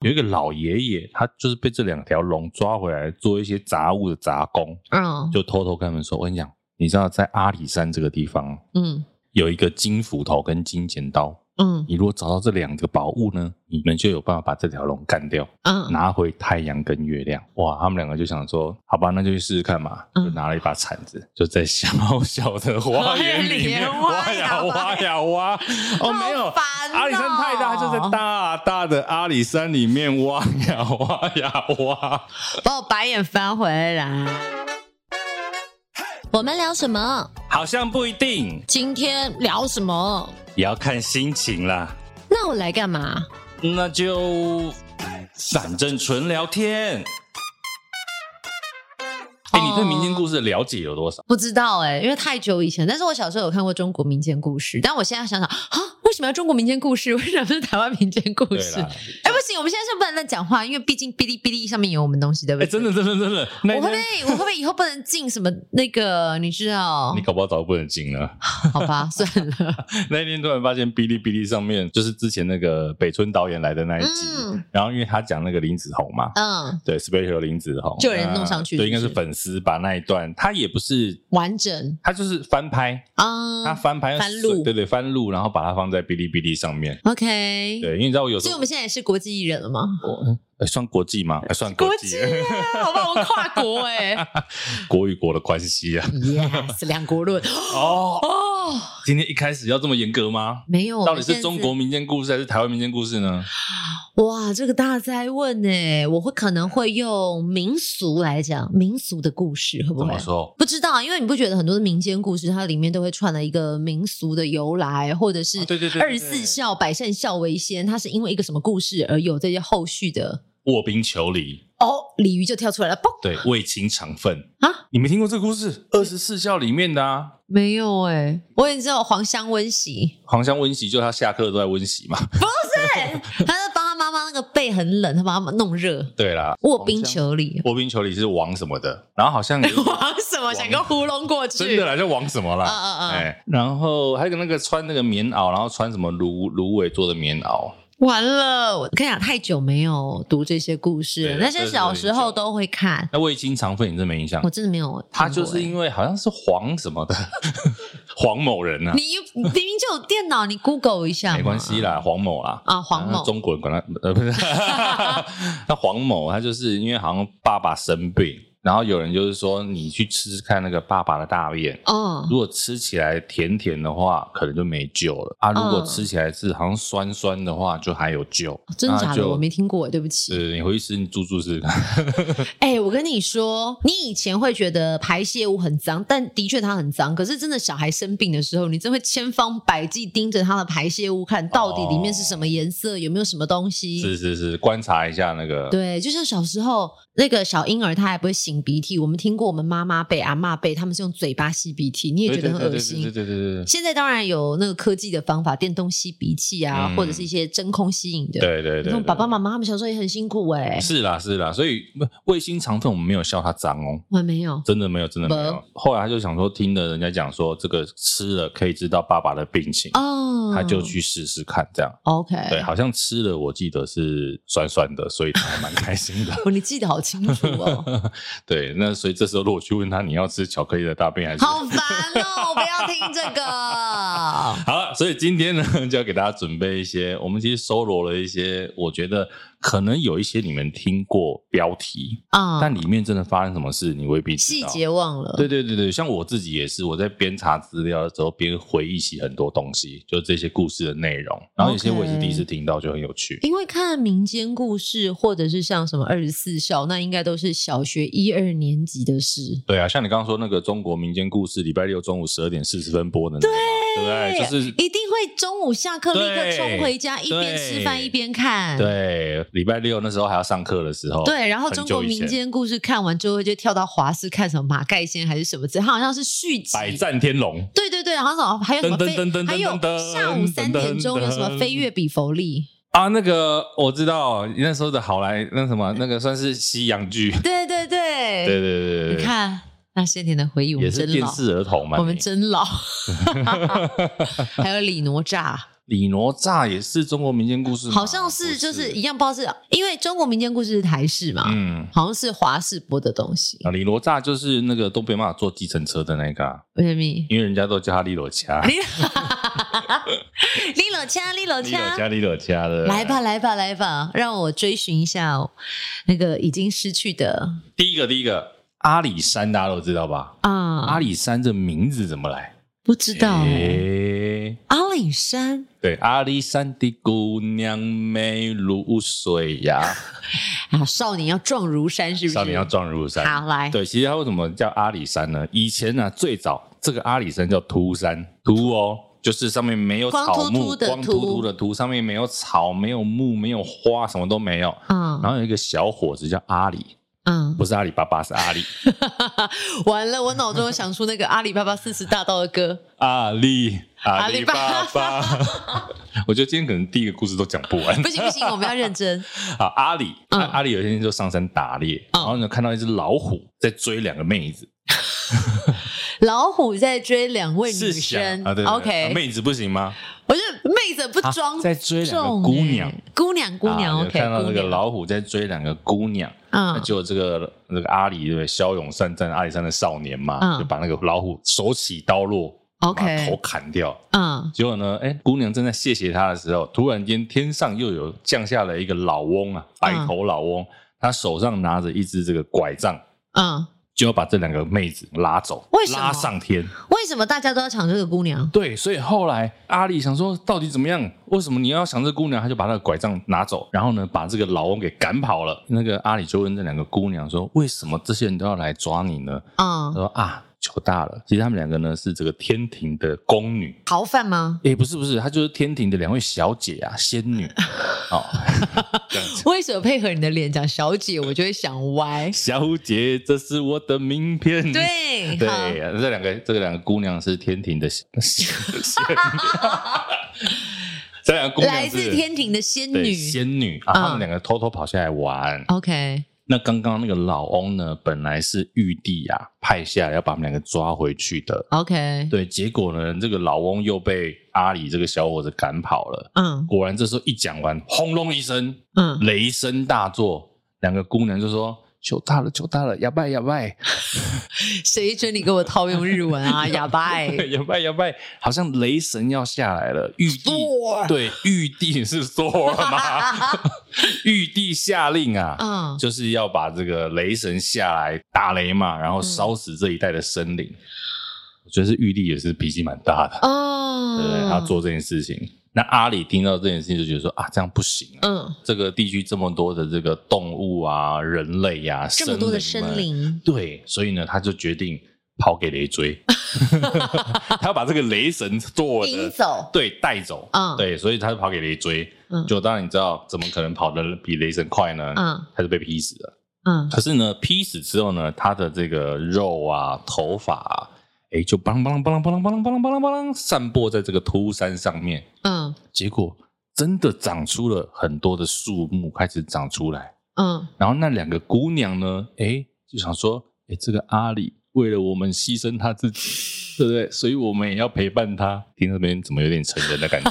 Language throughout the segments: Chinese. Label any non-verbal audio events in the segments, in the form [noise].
有一个老爷爷，他就是被这两条龙抓回来做一些杂物的杂工，嗯，就偷偷跟他们说：“我跟你讲，你知道在阿里山这个地方，嗯，有一个金斧头跟金剪刀。”嗯，你如果找到这两个宝物呢，你们就有办法把这条龙干掉，嗯，拿回太阳跟月亮。哇，他们两个就想说，好吧，那就去试试看嘛。就拿了一把铲子，就在小小的花园里面挖呀挖呀挖。[laughs] 哦，没有，阿里山太大，就在大大的阿里山里面挖呀挖呀挖。把我白眼翻回来。我们聊什么？好像不一定。今天聊什么？也要看心情啦。那我来干嘛？那就反正纯聊天。哎、欸，你对民间故事的了解有多少？不知道哎、欸，因为太久以前。但是我小时候有看过中国民间故事，但我现在想想啊。为什么要中国民间故事？为什么是台湾民间故事？哎，不行，我们现在是不能乱讲话，因为毕竟哔哩哔哩上面有我们东西，对不对？哎，真的，真的，真的。我会不会，我会不会以后不能进什么那个？你知道？你搞不好早就不能进了。好吧，算了。[laughs] 那一天突然发现哔哩哔哩上面就是之前那个北村导演来的那一集，嗯、然后因为他讲那个林子闳嘛，嗯，对，Special 林子闳，就有人弄上去对，应该是粉丝把那一段，他也不是完整，他就是翻拍啊，他翻拍翻录，对对，翻录，然后把它放在哔哩哔哩上面。OK，对，因为你知道我有时候，所以我们现在也是国际艺人了吗？我算国际吗？还算国际？好吧，我们跨国哎，[laughs] 国与国的关系啊，Yes，两国论哦哦。今天一开始要这么严格吗？没有，到底是中国民间故事还是台湾民间故事呢？哇，这个大哉问呢，我会可能会用民俗来讲民俗的故事，会不会？怎么说？不知道，因为你不觉得很多的民间故事，它里面都会串了一个民俗的由来，或者是对对对，二十四孝百善孝为先，它是因为一个什么故事而有这些后续的。卧冰求鲤。哦，鲤鱼就跳出来了，嘣！对，为情长奋啊，你没听过这个故事？二十四孝里面的啊，没有哎、欸，我也知道黄香温习，黄香温习就他下课都在温习嘛，不是，[laughs] 他是帮他妈妈那个背很冷，他把他们弄热。对啦，卧冰求鲤，卧冰求鲤是王什么的，然后好像 [laughs] 王什么？想个糊弄过去，真的啦，叫王什么啦，嗯嗯嗯，哎，然后还有个那个穿那个棉袄，然后穿什么芦芦苇做的棉袄。完了，我跟你讲，太久没有读这些故事了，那些小时候都会看。那为情长奋，你真没印象？我真的没有、欸。他就是因为好像是黄什么的，[laughs] 黄某人啊。你明明就有电脑，你 Google 一下。没关系啦，黄某啦。啊，黄某。中国人管他呃不是，[laughs] 那黄某他就是因为好像爸爸生病。然后有人就是说，你去吃吃看那个爸爸的大便，哦，如果吃起来甜甜的话，可能就没救了啊。如果吃起来是好像酸酸的话，就还有救。真的假的？我没听过，对不起。对，你回去吃，你住住试试看。哎，我跟你说，你以前会觉得排泄物很脏，但的确它很脏。可是真的小孩生病的时候，你真会千方百计盯着他的排泄物，看到底里面是什么颜色，有没有什么东西。是是是，观察一下那个。对，就像小时候那个小婴儿，他还不会擤鼻涕。我们听过我们妈妈辈、阿妈辈，他们是用嘴巴吸鼻涕，你也觉得很恶心。对对对。现在当然有那个科技的方法，电动吸鼻器啊，嗯、或者是一些真空吸引的。对对对，对。那爸爸妈妈他们小时候也很辛苦哎、欸。是啦是啦，所以为心肠奋，我们没有笑他脏哦。我没有，真的没有，真的没有。后来他就想说，听了人家讲说，这个吃了可以知道爸爸的病情哦，他就去试试看，这样。OK。对，好像吃了，我记得是酸酸的，所以他还蛮开心的。[laughs] 哦，你记得好清楚哦。[laughs] 对，那所以这时候如果去问他，你要吃巧克力的大便还是？好烦哦！我不要听这个。[laughs] 好了，所以今天呢，就要给大家准备一些，我们其实搜罗了一些，我觉得。可能有一些你们听过标题啊，但里面真的发生什么事，你未必。细节忘了。对对对对，像我自己也是，我在边查资料的时候边回忆起很多东西，就这些故事的内容。然后有些我也是第一次听到，就很有趣。因为看民间故事，或者是像什么二十四孝，那应该都是小学一二年级的事。对啊，像你刚刚说那个中国民间故事，礼拜六中午十二点四十分播的，对对不对？就是一定会中午下课立刻冲回家，一边吃饭一边看。对。礼拜六那时候还要上课的时候，对，然后中国民间故事看完之后就跳到华视看什么马盖先还是什么之类，它好像是续集。百战天龙，对对对，然后什么还有什么飞，还有下午三点钟有什么飞跃比佛利啊？那个我知道，那时候的好莱那什么那个算是西洋剧，对对对对对对对，你看那些年的回忆，我们真老，也是电视儿童嘛，我们真老，还有李哪吒。[laughs] 李哪吒也是中国民间故事？好像是，就是一样，不知道是因为中国民间故事是台式嘛，嗯，好像是华视播的东西。啊，李哪吒就是那个都没办法坐计程车的那个、啊，为什么？因为人家都叫他李哪掐。李哪掐，李哪掐，李哪掐，李哪掐的。来吧，来吧，来吧，让我追寻一下、哦、那个已经失去的。第一个，第一个阿里山，大家都知道吧？啊，阿里山这名字怎么来？不知道。欸、阿里山。对，阿里山的姑娘美如水呀。[laughs] 啊，少年要壮如山，是不是？少年要壮如山。好，来。对，其实它为什么叫阿里山呢？以前呢、啊，最早这个阿里山叫秃山，秃哦，就是上面没有草木，光秃秃的秃，上面没有草，没有木，没有花，什么都没有。嗯。然后有一个小伙子叫阿里。嗯，不是阿里巴巴，是阿里。[laughs] 完了，我脑中想出那个阿里巴巴四十大盗的歌。阿里，阿里巴巴。[laughs] 我觉得今天可能第一个故事都讲不完。不行不行，我们要认真。[laughs] 好，阿里，嗯、阿里有一天就上山打猎，嗯、然后呢看到一只老虎在追两个妹子。老虎在追两位女生啊，对，OK，妹子不行吗？我觉得妹子不装，在追两个姑娘，姑娘姑娘，OK。看到那个老虎在追两个姑娘，嗯，就这个那个阿里对不对？骁勇善战，阿里山的少年嘛，就把那个老虎手起刀落，OK，把头砍掉，嗯。结果呢，哎，姑娘正在谢谢他的时候，突然间天上又有降下了一个老翁啊，白头老翁，他手上拿着一只这个拐杖，嗯。就要把这两个妹子拉走，为什么？拉上天？为什么大家都要抢这个姑娘？对，所以后来阿里想说，到底怎么样？为什么你要抢这个姑娘？他就把那个拐杖拿走，然后呢，把这个老翁给赶跑了。那个阿里就问这两个姑娘说：“为什么这些人都要来抓你呢？”嗯，他说啊。糗大了，其实他们两个呢是这个天庭的宫女，逃犯吗？哎，不是不是，她就是天庭的两位小姐啊，仙女。[laughs] 哦。为什么配合你的脸讲小姐，我就会想歪？小姐，这是我的名片。对对，这两个这个两个姑娘是天庭的仙 [laughs] 仙女。[laughs] 这两个姑娘来自天庭的仙女，仙女啊，他们两个偷偷跑下来玩。OK。那刚刚那个老翁呢，本来是玉帝啊派下来要把他们两个抓回去的。OK，对，结果呢，这个老翁又被阿里这个小伙子赶跑了。嗯，果然这时候一讲完，轰隆一声，嗯，雷声大作，两个姑娘就说。糗大了，糗大了，哑巴哑巴，[laughs] 谁准你给我套用日文啊？[laughs] 哑巴，哑巴哑巴，好像雷神要下来了。玉帝对，玉帝是说了吗？[laughs] 玉帝下令啊，嗯，就是要把这个雷神下来打雷嘛，然后烧死这一带的生灵。我觉得是玉帝也是脾气蛮大的哦，对，他做这件事情。那阿里听到这件事情就觉得说啊，这样不行。嗯，这个地区这么多的这个动物啊、人类呀、啊，这么多的生灵，对，所以呢，他就决定跑给雷追，[laughs] [laughs] 他要把这个雷神做的走，对，带走。嗯，对，所以他就跑给雷追。嗯，就当然你知道，怎么可能跑得比雷神快呢？嗯，他就被劈死了。嗯，可是呢，劈死之后呢，他的这个肉啊、头发啊。哎，就邦邦邦邦邦邦邦邦邦散播在这个秃山上面。嗯，结果真的长出了很多的树木，开始长出来。嗯，然后那两个姑娘呢，哎，就想说，哎，这个阿里为了我们牺牲他自己，[laughs] 对不对？所以我们也要陪伴他。听这边怎么有点成人的感觉？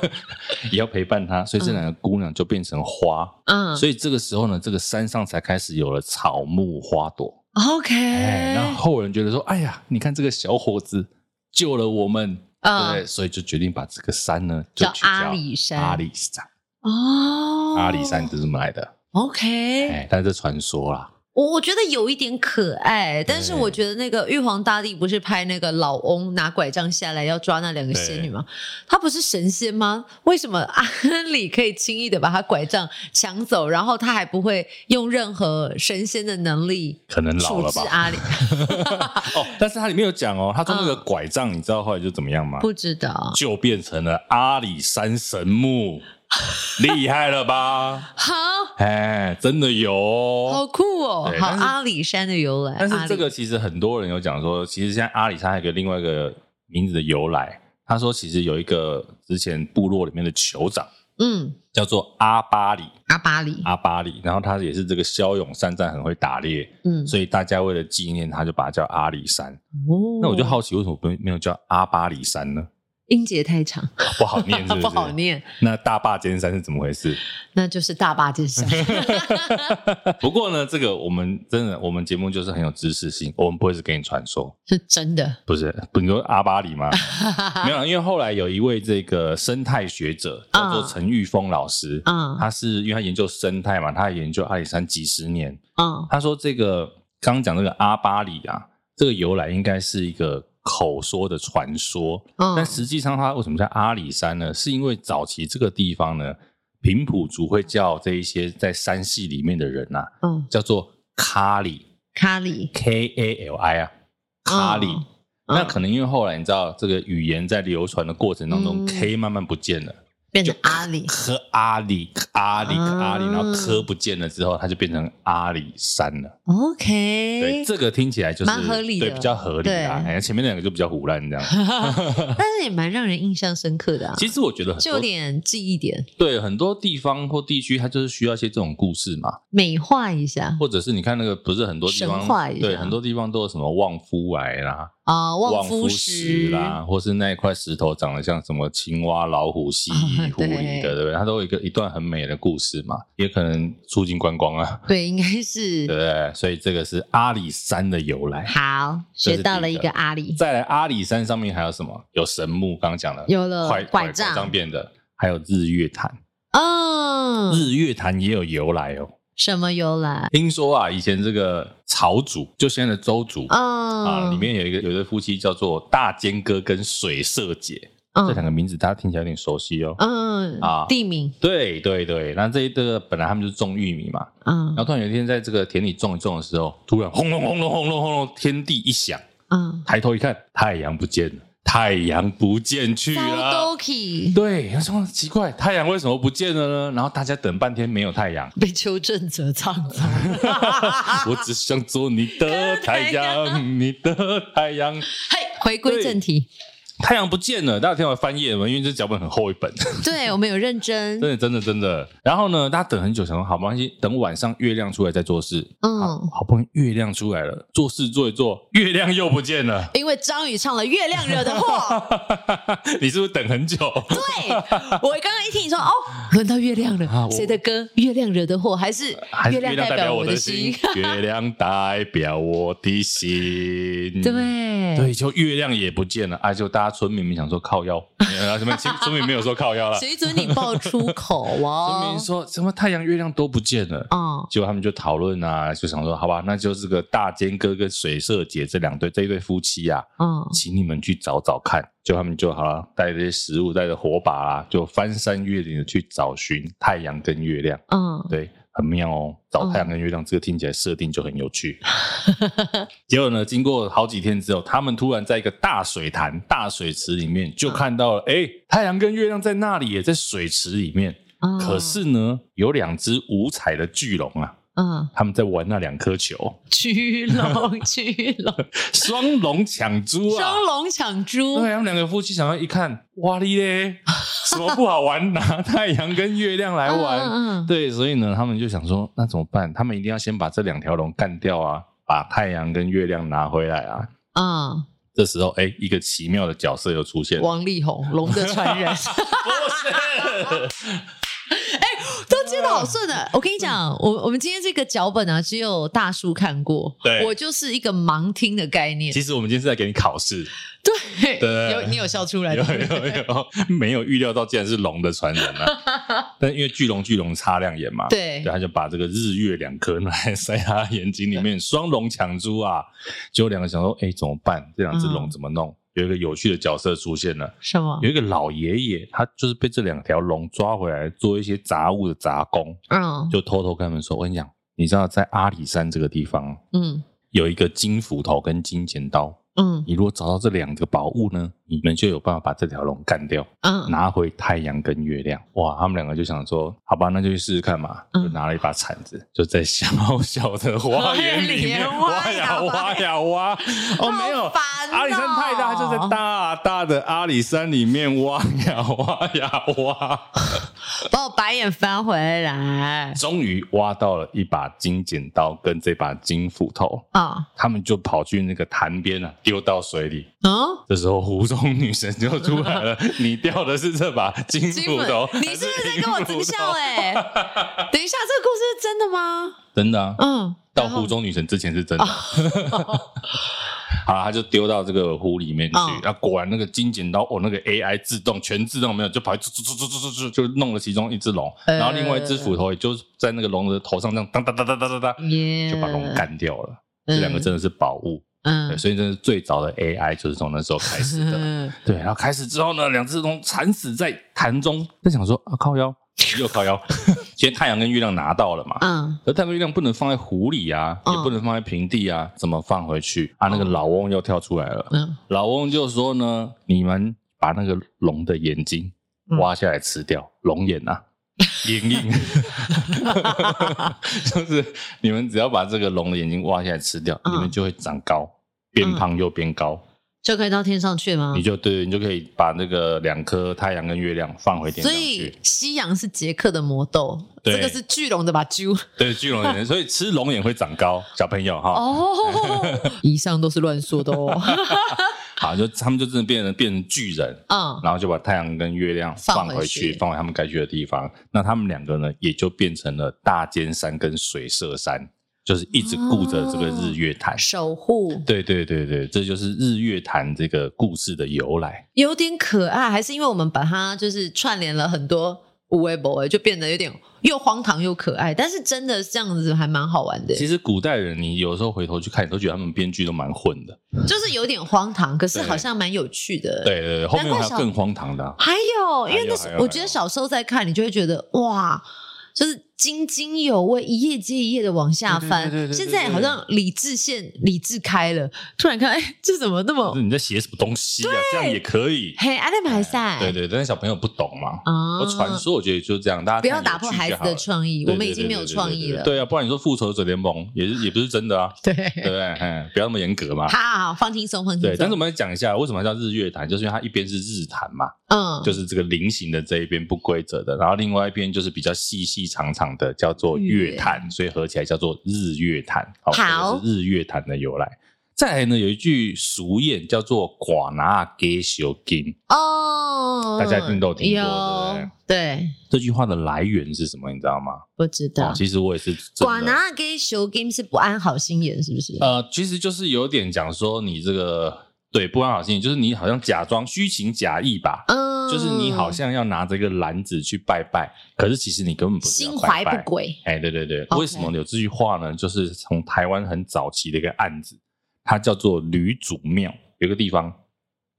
[laughs] 也要陪伴他，所以这两个姑娘就变成花。嗯，所以这个时候呢，这个山上才开始有了草木花朵。OK，然后后人觉得说：“哎呀，你看这个小伙子救了我们，嗯、对，所以就决定把这个山呢叫阿里山。阿里山哦，阿里山是这么来的。OK，哎，但是这传说啦。”我我觉得有一点可爱，但是我觉得那个玉皇大帝不是拍那个老翁拿拐杖下来要抓那两个仙女吗？他不是神仙吗？为什么阿里可以轻易的把他拐杖抢走，然后他还不会用任何神仙的能力？可能老了吧？阿里 [laughs] 哦，但是他里面有讲哦，他说那个拐杖，你知道后来就怎么样吗？不知道，就变成了阿里山神木。[laughs] 厉害了吧？好，哎，真的有，好酷哦！好，阿里山的由来。但是这个其实很多人有讲说，其实现在阿里山还有一个另外一个名字的由来。他说，其实有一个之前部落里面的酋长，嗯，叫做阿巴里，阿巴里，阿巴里。然后他也是这个骁勇善战，很会打猎，嗯，所以大家为了纪念他，就把他叫阿里山。哦，那我就好奇，为什么不没有叫阿巴里山呢？音节太长，[laughs] 不好念是不是？不好念。那大坝尖山是怎么回事？那就是大坝尖山。[laughs] 不过呢，这个我们真的，我们节目就是很有知识性，我们不会是给你传说，是真的。不是，不你说阿巴里吗？[laughs] 没有，因为后来有一位这个生态学者叫做陈玉峰老师，嗯，他是因为他研究生态嘛，他研究阿里山几十年，嗯，他说这个刚刚讲这个阿巴里啊，这个由来应该是一个。口说的传说，嗯、但实际上它为什么叫阿里山呢？是因为早期这个地方呢，平埔族会叫这一些在山系里面的人呐、啊，嗯，叫做卡里，卡里，K A L I 啊，卡里。嗯、那可能因为后来你知道这个语言在流传的过程当中、嗯、，K 慢慢不见了。变成阿里，和阿里，阿里，阿里，然后科不见了之后，它就变成阿里山了。OK，对，这个听起来就是蛮合理的，对，比较合理啊。哎，前面两个就比较胡乱这样，[laughs] [laughs] 但是也蛮让人印象深刻的啊。其实我觉得就有点记忆点，对，很多地方或地区，它就是需要一些这种故事嘛，美化一下，或者是你看那个，不是很多地方，对，很多地方都有什么旺夫崖啦。啊，望夫石啦，或是那一块石头长得像什么青蛙、老虎、蜥蜴、狐狸的，对不对？它都有一个一段很美的故事嘛，也可能促进观光啊。对，应该是。对不对？所以这个是阿里山的由来。好，学到了一个阿里。再来，阿里山上面还有什么？有神木，刚刚讲了，有了拐拐杖上变的，还有日月潭。哦，日月潭也有由来哦。什么由来？听说啊，以前这个朝族，就现在的周族、oh. 啊，里面有一个有一对夫妻叫做大尖哥跟水社姐，oh. 这两个名字大家听起来有点熟悉哦。嗯、oh. 啊，地名。对对对，那这一个本来他们就是种玉米嘛，嗯，然后突然有一天在这个田里种一种的时候，突然轰隆轰隆轰隆轰隆，天地一响，嗯，抬头一看，太阳不见了。太阳不见去了，对，有什么奇怪？太阳为什么不见了呢？然后大家等半天没有太阳，被邱正哲唱走。[laughs] 我只想做你的太阳，[laughs] 你的太阳。嘿，回归正题。太阳不见了，大家听我翻页嘛？因为这脚本很厚一本。[laughs] [laughs] 对，我们有认真，真的，真的，真的。然后呢，大家等很久，想说好没关系，等晚上月亮出来再做事。嗯，好不容易月亮出来了，做事做一做，月亮又不见了。因为张宇唱了《月亮惹的祸》，[laughs] 你是不是等很久？对，我刚刚一听你说哦，轮到月亮了，谁的歌？《月亮惹的祸》还是月亮代表我的心？月亮代表我的心。对，对，就月亮也不见了，哎，就大家。村民们想说靠腰，[laughs] 什么？村民没有说靠腰了。谁准你爆粗口啊？[laughs] 村民说什么太阳、月亮都不见了。嗯，结果他们就讨论啊，就想说好吧，那就是个大尖哥跟水色姐这两对这一对夫妻啊，嗯，请你们去找找看。就他们就好了，带着些食物，带着火把啊，就翻山越岭的去找寻太阳跟月亮。嗯，对。很妙哦，找太阳跟月亮，这个听起来设定就很有趣。[laughs] 结果呢，经过好几天之后，他们突然在一个大水潭、大水池里面，就看到了，哎，太阳跟月亮在那里，也在水池里面。可是呢，有两只五彩的巨龙啊。嗯，他们在玩那两颗球，巨龙，[laughs] 巨龙，双龙抢珠啊！双龙抢珠，对，他们两个夫妻想要一看，哇哩嘞，什么不好玩？拿太阳跟月亮来玩，嗯嗯、对，所以呢，他们就想说，那怎么办？他们一定要先把这两条龙干掉啊，把太阳跟月亮拿回来啊！嗯，这时候，哎，一个奇妙的角色又出现，王力宏，龙的传人，[laughs] 不是。哎，都接得好顺的。我跟你讲，我我们今天这个脚本啊，只有大叔看过。对，我就是一个盲听的概念。其实我们今天是在给你考试。对，对，有你有笑出来的？有有有，[laughs] 没有预料到竟然是龙的传人啊！[laughs] 但因为巨龙巨龙擦亮眼嘛，对，他就把这个日月两颗来塞他眼睛里面，双龙抢珠啊！结果两个想说，哎，怎么办？这两只龙怎么弄？有一个有趣的角色出现了，什么？有一个老爷爷，他就是被这两条龙抓回来做一些杂物的杂工，嗯，就偷偷跟他们说：“我跟你讲，你知道在阿里山这个地方，嗯，有一个金斧头跟金剪刀。”嗯，你如果找到这两个宝物呢，你们就有办法把这条龙干掉，嗯，拿回太阳跟月亮。哇，他们两个就想说，好吧，那就去试试看嘛。就拿了一把铲子，就在小小的花园里面挖呀 [laughs] 挖呀挖。哦，没有，阿里山太大，就在大大的阿里山里面挖呀挖呀挖。[laughs] 把我白眼翻回来，终于挖到了一把金剪刀跟这把金斧头啊！他们就跑去那个潭边啊。丢到水里。哦，这时候湖中女神就出来了。[laughs] 你掉的是这把 [laughs] 金斧头，你是不是在跟我争笑？哎，[laughs] 等一下，这个故事是真的吗？真的啊。嗯，到湖中女神之前是真的。好了，他就丢到这个湖里面去，然后果然那个金剪刀哦，那个 AI 自动全自动没有，就跑去，就弄了其中一只龙，然后另外一只斧头也就在那个龙的头上这样当当当当当当当，就把龙干掉了。这两个真的是宝物，嗯，所以这是最早的 AI 就是从那时候开始的，[laughs] 对。然后开始之后呢，两只龙惨死在潭中，在想说啊，靠腰。又靠腰，[laughs] 其实太阳跟月亮拿到了嘛，嗯，而太阳跟月亮不能放在湖里啊，嗯、也不能放在平地啊，怎么放回去？啊，那个老翁又跳出来了，嗯，老翁就说呢，你们把那个龙的眼睛挖下来吃掉，龙、嗯、眼啊，眼影，[laughs] 就是你们只要把这个龙的眼睛挖下来吃掉，嗯、你们就会长高，变胖又变高。就可以到天上去吗？你就对，你就可以把那个两颗太阳跟月亮放回天上去。所以夕阳是杰克的魔豆，对这个是巨龙的把猪。对，巨龙眼，所以吃龙眼会长高，小朋友哈。哦，[laughs] 以上都是乱说的哦。[laughs] 好，就他们就真的变成变成巨人，嗯，然后就把太阳跟月亮放回去，放回，放回他们该去的地方。那他们两个呢，也就变成了大尖山跟水社山。就是一直顾着这个日月潭，哦、守护。对对对对，这就是日月潭这个故事的由来。有点可爱，还是因为我们把它就是串联了很多有的没的，就变得有点又荒唐又可爱。但是真的这样子还蛮好玩的。其实古代人，你有时候回头去看，你都觉得他们编剧都蛮混的，就是有点荒唐，可是好像蛮有趣的。对对对，后面还有更荒唐的、啊。还有，因为那时我觉得小时候在看，你就会觉得哇。就是津津有味，一页接一页的往下翻。现在好像理智线理智开了，突然看，哎，这怎么那么？你在写什么东西啊？这样也可以？嘿，阿德马赛。对对，但是小朋友不懂嘛。啊，传说我觉得就是这样，大家不要打破孩子的创意。我们已经没有创意了。对啊，不然你说复仇者联盟也是也不是真的啊？对对不对？嗯，不要那么严格嘛。好好好，放轻松，放轻松。对，但是我们来讲一下，为什么叫日月潭？就是因为它一边是日潭嘛，嗯，就是这个菱形的这一边不规则的，然后另外一边就是比较细细长长的叫。做月潭，所以合起来叫做日月潭。好，日月潭的由来。再来呢，有一句俗谚叫做“寡拿给小金”。哦，大家一定都听过，对不对？对，这句话的来源是什么？你知道吗？不知道。其实我也是。寡拿给小金是不安好心眼，是不是？呃，其实就是有点讲说你这个。对，不安好心，就是你好像假装虚情假意吧，嗯，就是你好像要拿着一个篮子去拜拜，可是其实你根本不是心怀不轨。哎，对对对，Okay. 为什么有这句话呢？就是从台湾很早期的一个案子，它叫做吕祖庙，有个地方，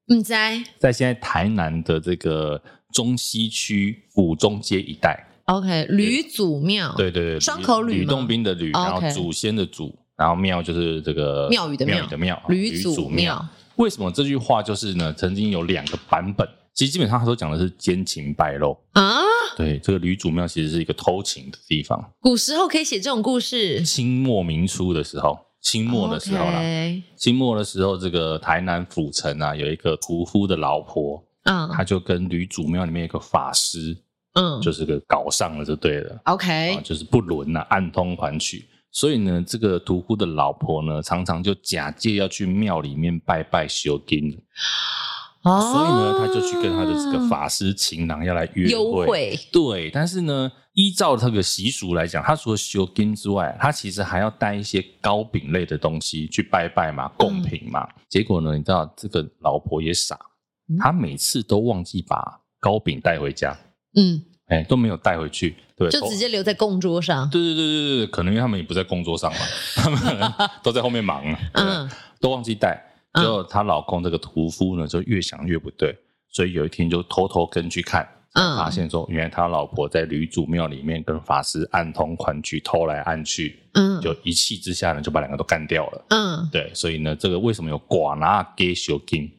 你在在现在台南的这个中西区府中街一带。OK，吕祖庙，对对对，双口吕，吕洞宾的吕，然后祖先的祖，然后庙就是这个庙宇的庙，的庙，吕祖庙。为什么这句话就是呢？曾经有两个版本，其实基本上他都讲的是奸情败露啊。对，这个吕祖庙其实是一个偷情的地方。古时候可以写这种故事。清末明初的时候，清末的时候啦。Okay 清末的时候，这个台南府城啊，有一个屠夫的老婆，嗯，他就跟吕祖庙里面有一个法师，嗯，就是个搞上了就对了。OK，啊，就是不伦啊，暗通款曲。所以呢，这个屠夫的老婆呢，常常就假借要去庙里面拜拜修金，[gasps] 哦，所以呢，他就去跟他的这个法师情郎要来约会。优惠。对，但是呢，依照这个习俗来讲，他除了修金之外，他其实还要带一些糕饼类的东西去拜拜嘛，贡品嘛。嗯、结果呢，你知道这个老婆也傻，他每次都忘记把糕饼带回家。嗯。哎、欸，都没有带回去，对，就直接留在供桌上。对对对对对，可能因为他们也不在供桌上嘛，他们可能都在后面忙，嗯，都忘记带。结果她老公这个屠夫呢，就越想越不对，所以有一天就偷偷跟去看，嗯，发现说原来他老婆在女主庙里面跟法师暗通款曲，偷来暗去，嗯，就一气之下呢，就把两个都干掉了，嗯，对，所以呢，这个为什么有寡拿给小金，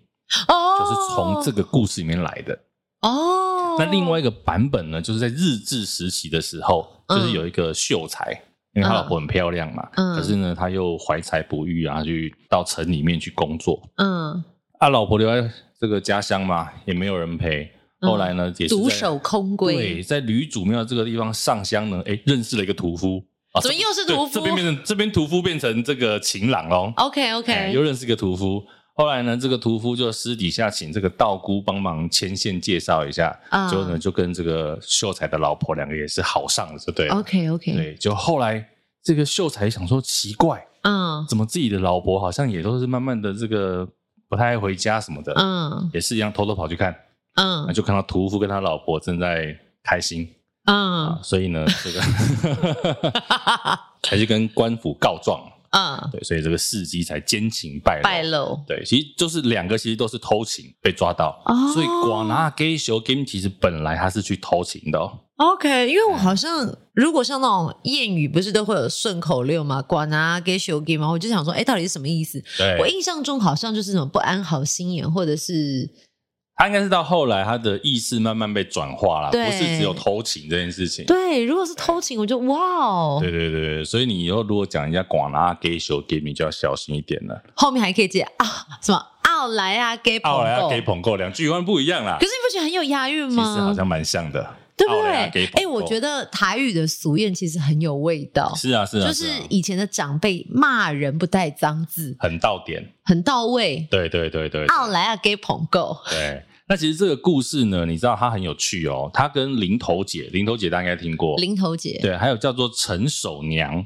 哦，就是从这个故事里面来的。哦，那另外一个版本呢，就是在日治时期的时候，就是有一个秀才，因为他老婆很漂亮嘛，嗯，可是呢，他又怀才不遇啊，去到城里面去工作，嗯，啊，老婆留在这个家乡嘛，也没有人陪，后来呢，也是独守空闺，对，在吕祖庙这个地方上香呢，哎，认识了一个屠夫，怎么又是屠夫？这边变成这边屠夫变成这个情郎喽，OK OK，又认识一个屠夫。后来呢，这个屠夫就私底下请这个道姑帮忙牵线介绍一下，嗯，后呢就跟这个秀才的老婆两个也是好上了，就对了。OK OK，对，就后来这个秀才想说奇怪，嗯，怎么自己的老婆好像也都是慢慢的这个不太爱回家什么的，嗯，也是一样偷偷跑去看，嗯，就看到屠夫跟他老婆正在开心，嗯，啊，所以呢，这个 [laughs] 还是跟官府告状。嗯，对，所以这个事迹才奸情败露。败露，对，其实就是两个，其实都是偷情被抓到。哦，所以广拿给小 game 其实本来他是去偷情的哦。OK，因为我好像、嗯、如果像那种谚语，不是都会有顺口溜吗？寡拿给小 game 吗？我就想说，哎，到底是什么意思？对，我印象中好像就是什么不安好心眼，或者是。他应该是到后来，他的意识慢慢被转化了，不是只有偷情这件事情。对，如果是偷情，我就哇哦。对对对，所以你以后如果讲人家广拿给手给你，就要小心一点了。后面还可以接啊 [laughs] 什么奥莱啊给捧，奥莱啊给捧够，两句话不一样啦。可是你不觉得很有押韵吗？其实好像蛮像的。对不对？哎、欸，我觉得台语的俗谚其实很有味道。是啊，是啊，就是以前的长辈骂人不带脏字，很到点，很到位。对对对对，奥莱啊给捧够。对，那其实这个故事呢，你知道它很有趣哦。它跟林头姐，林头姐大家应该听过。零头姐，对，还有叫做陈守娘。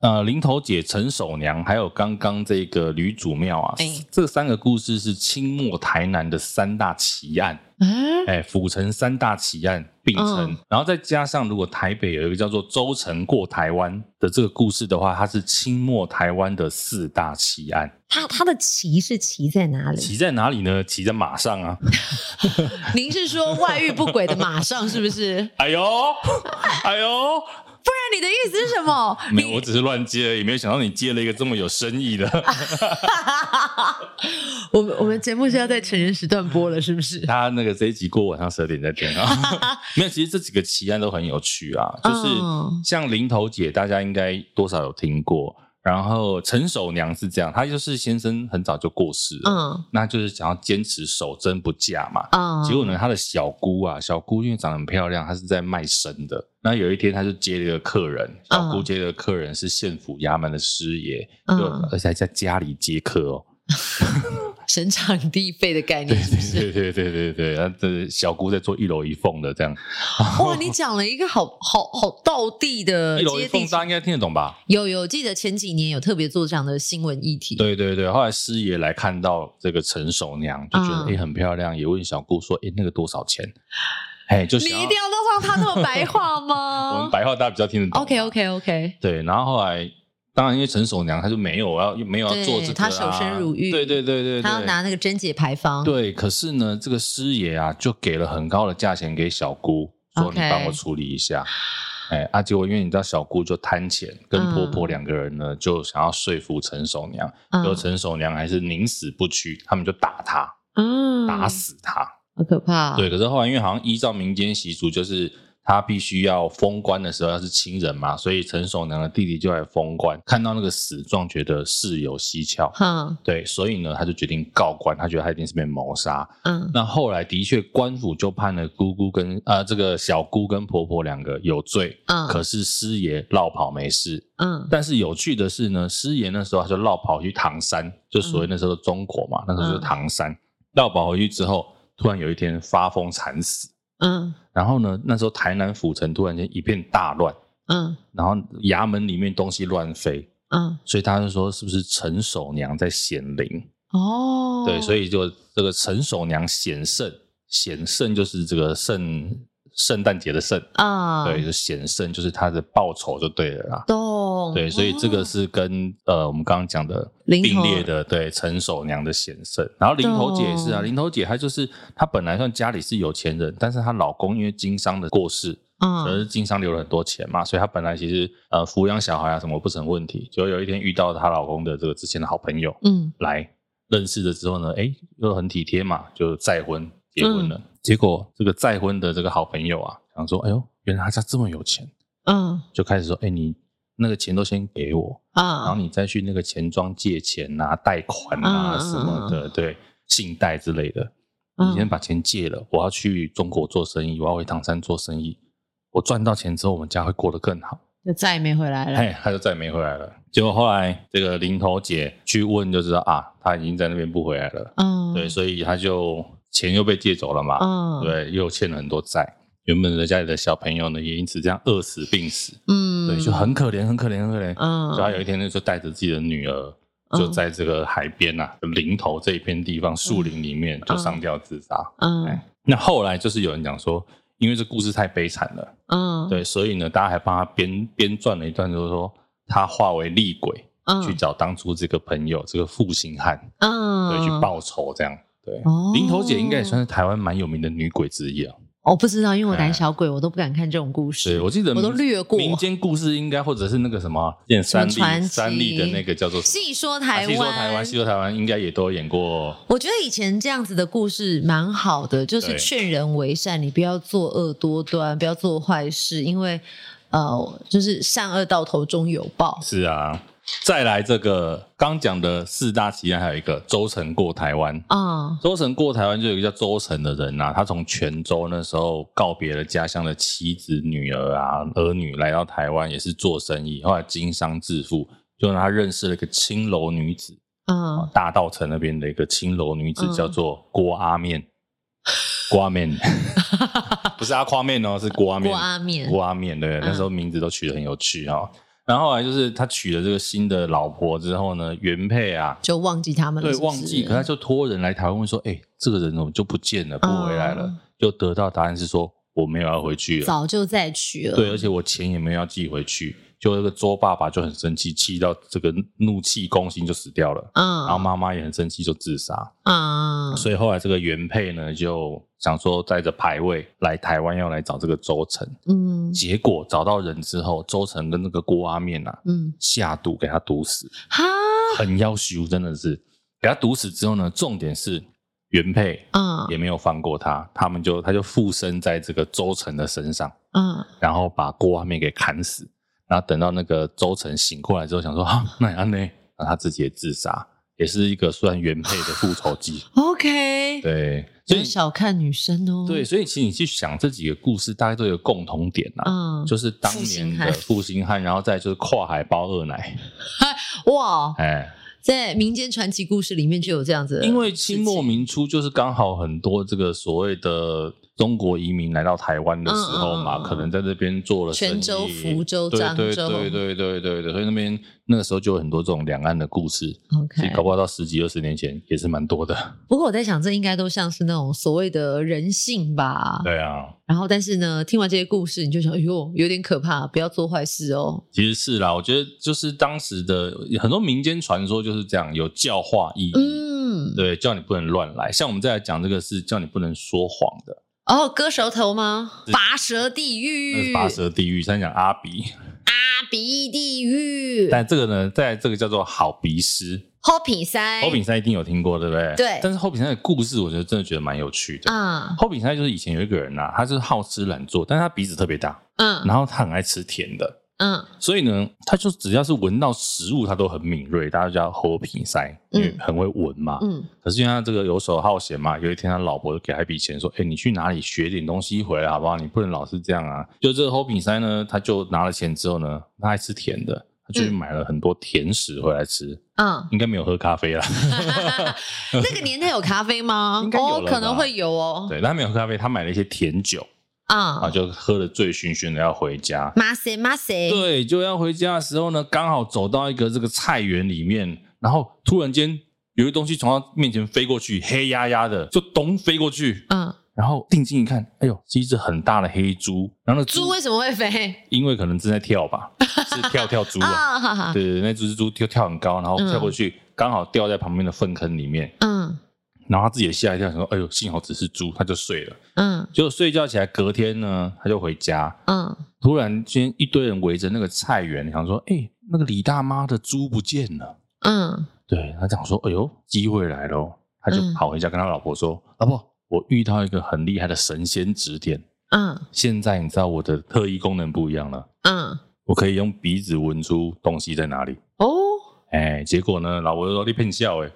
呃，林头姐、陈守娘，还有刚刚这个吕祖庙啊，欸、这三个故事是清末台南的三大奇案。哎、欸，府城三大奇案并称，嗯、然后再加上如果台北有一个叫做周成过台湾的这个故事的话，它是清末台湾的四大奇案。它它的奇是奇在哪里？奇在哪里呢？奇在马上啊！[laughs] 您是说外遇不轨的马上是不是？[laughs] 哎呦，哎呦！不然你的意思是什么？[laughs] 没有，我只是乱接而已，没有想到你接了一个这么有深意的。[laughs] 我们我们节目是要在成人时段播了，是不是？[laughs] 他那个这一集过晚上十二点再听啊。没有，其实这几个奇案都很有趣啊，就是像零头姐，大家应该多少有听过。然后陈守娘是这样，她就是先生很早就过世了，嗯，那就是想要坚持守贞不嫁嘛，嗯，结果呢，她的小姑啊，小姑因为长得很漂亮，她是在卖身的。那有一天，她就接了一个客人，小姑接了一个客人是县府衙门的师爷，嗯，而且还在家里接客哦。省场地费的概念是不是？对对对对对对，这小姑在做一楼一凤的这样。哇，你讲了一个好好好道地的一楼一凤，大家应该听得懂吧？有有，记得前几年有特别做这样的新闻议题。对对对，后来师爷来看到这个陈守娘，就觉得哎、嗯欸、很漂亮，也问小姑说：“哎、欸，那个多少钱？”哎，就你一定要都让他那么白话吗？[laughs] 我们白话大家比较听得懂。OK OK OK。对，然后后来。当然，因为陈守娘她就没有要没有要做这个、啊，她守身如玉。对对对对，她要拿那个贞节牌坊。对，可是呢，这个师爷啊，就给了很高的价钱给小姑，说你帮我处理一下。哎啊，结果因为你知道小姑就贪钱，跟婆婆两个人呢、嗯、就想要说服陈守娘，结果陈守娘还是宁死不屈，他们就打她，嗯，打死她，好可怕、哦。对，可是后来因为好像依照民间习俗，就是。他必须要封棺的时候，要是亲人嘛，所以陈守娘的弟弟就来封棺，看到那个死状，觉得事有蹊跷，嗯，对，所以呢，他就决定告官，他觉得他一定是被谋杀，嗯，那后来的确官府就判了姑姑跟呃这个小姑跟婆婆两个有罪，嗯，可是师爷落跑没事，嗯，但是有趣的是呢，师爷那时候他就落跑去唐山，就所谓那时候的中国嘛，嗯、那时候就是唐山，落跑回去之后，突然有一天发疯惨死。嗯，然后呢？那时候台南府城突然间一片大乱，嗯，然后衙门里面东西乱飞，嗯，所以他就说是不是陈守娘在显灵？哦，对，所以就这个陈守娘显圣，显圣就是这个圣。圣诞节的圣啊，对，就显圣，就是他的报酬就对了啦。懂，对，所以这个是跟呃我们刚刚讲的并列的，对，陈守娘的显圣。然后林头姐也是啊，林头姐她就是她本来算家里是有钱人，但是她老公因为经商的过世，嗯，可是经商留了很多钱嘛，所以她本来其实呃抚养小孩啊什么不成问题。就有一天遇到她老公的这个之前的好朋友，嗯，来认识了之后呢，哎，又很体贴嘛，就再婚。结婚了，嗯、结果这个再婚的这个好朋友啊，想说，哎呦，原来他家这么有钱，嗯，就开始说，哎，你那个钱都先给我啊，然后你再去那个钱庄借钱啊，贷款啊什么的，嗯、对，信贷之类的，你先把钱借了，我要去中国做生意，我要回唐山做生意，我赚到钱之后，我们家会过得更好。就再也没回来了。哎，他就再也没回来了。结果后来这个林头姐去问，就知道啊，他已经在那边不回来了。嗯，对，所以他就钱又被借走了嘛。嗯，对，又欠了很多债。原本的家里的小朋友呢，也因此这样饿死病死。嗯，对，就很可怜，很可怜，很可怜。嗯，然后有一天呢，就带着自己的女儿，就在这个海边啊，林头这一片地方树林里面，就上吊自杀。嗯，那后来就是有人讲说，因为这故事太悲惨了。嗯，对，所以呢，大家还帮他编编撰了一段，就是说他化为厉鬼，去找当初这个朋友，这个负心汉，嗯，对，去报仇这样。对，林头姐应该也算是台湾蛮有名的女鬼之一啊。我不知道，因为我胆小鬼，我都不敢看这种故事。对，我记得我都略过。民间故事应该或者是那个什么演三立三立的那个叫做《戏说台湾》，戏说台湾，戏说台湾应该也都演过。我觉得以前这样子的故事蛮好的，就是劝人为善，你不要作恶多端，不要做坏事，因为呃，就是善恶到头终有报。是啊。再来这个刚讲的四大奇案，还有一个周成过台湾。啊。周成过台湾就有一个叫周成的人呐、啊，他从泉州那时候告别了家乡的妻子、女儿啊、儿女，来到台湾也是做生意，后来经商致富，就让他认识了一个青楼女子，嗯，大道城那边的一个青楼女子叫做郭阿面，郭阿面，[laughs] 不是阿夸面哦，是郭阿面，郭阿面，郭阿面，对，那时候名字都取得很有趣哈。然后后来就是他娶了这个新的老婆之后呢，原配啊就忘记他们了是不是？对，忘记，可他就托人来台湾问说：“哎，这个人怎么就不见了，不回来了？”嗯、就得到答案是说：“我没有要回去了，早就在娶了。”对，而且我钱也没有要寄回去。就那个周爸爸就很生气，气到这个怒气攻心就死掉了。嗯，然后妈妈也很生气，就自杀。嗯，所以后来这个原配呢就想说带着牌位来台湾要来找这个周成。嗯，结果找到人之后，周成跟那个郭阿面啊，嗯，下毒给他毒死。哈，很要羞，真的是给他毒死之后呢，重点是原配嗯也没有放过他，他们就他就附身在这个周成的身上。嗯，然后把郭阿面给砍死。然后等到那个周成醒过来之后，想说啊，那安呢？然后他自己也自杀，也是一个算原配的复仇记。[laughs] OK，对，所以小看女生哦。对，所以其实你去想这几个故事，大概都有共同点呐、啊，嗯，就是当年的负心汉，然后再就是跨海包二奶。哇，哎，在民间传奇故事里面就有这样子，因为清末民初就是刚好很多这个所谓的。中国移民来到台湾的时候嘛，嗯嗯、可能在这边做了泉州、福州、漳州，对对对对对对，所以那边那个时候就有很多这种两岸的故事。OK，搞不好到十几二十年前也是蛮多的。不过我在想，这应该都像是那种所谓的人性吧？对啊。然后，但是呢，听完这些故事，你就想，哎呦，有点可怕，不要做坏事哦。其实是啦，我觉得就是当时的很多民间传说就是这样，有教化意义。嗯，对，叫你不能乱来。像我们再来讲这个，是叫你不能说谎的。哦，割舌头吗？拔舌地狱，拔舌地狱。先讲阿鼻，阿鼻地狱。但这个呢，在这个叫做好鼻师，好鼻塞，好鼻塞一定有听过，对不对？对。但是好鼻塞的故事，我觉得真的觉得蛮有趣的。嗯，好鼻塞就是以前有一个人呐、啊，他是好吃懒做，但是他鼻子特别大，嗯，然后他很爱吃甜的。嗯，所以呢，他就只要是闻到食物，他都很敏锐，大家就叫好鼻塞，因为很会闻嘛。嗯，可是因为他这个游手好闲嘛，有一天他老婆就给他一笔钱，说：“哎、欸，你去哪里学点东西回来好不好？你不能老是这样啊。”就这个好鼻塞呢，他就拿了钱之后呢，他爱吃甜的，他就去买了很多甜食回来吃。嗯，应该没有喝咖啡啦。[laughs] 那个年代有咖啡吗？应该有、哦，可能会有哦。对，他没有喝咖啡，他买了一些甜酒。啊，啊，就喝得醉醺醺的要回家。马塞马塞，对，就要回家的时候呢，刚好走到一个这个菜园里面，然后突然间有一个东西从他面前飞过去，黑压压的，就咚飞过去。嗯，然后定睛一看，哎呦，是一只很大的黑猪。然后那猪，猪为什么会飞？因为可能正在跳吧，[laughs] 是跳跳猪啊。对对，那只猪就跳很高，然后跳过去，刚好掉在旁边的粪坑里面。嗯。然后他自己也吓一跳，说：“哎呦，幸好只是猪，他就睡了。”嗯，结果睡觉起来，隔天呢，他就回家。嗯，突然间一堆人围着那个菜园，想说：“哎，那个李大妈的猪不见了。”嗯，对，他讲说：“哎呦，机会来了。”他就跑回家跟他老婆说：“老婆，我遇到一个很厉害的神仙指点。嗯，现在你知道我的特异功能不一样了。嗯，我可以用鼻子闻出东西在哪里。哦，哎，结果呢，老婆就说你骗笑哎，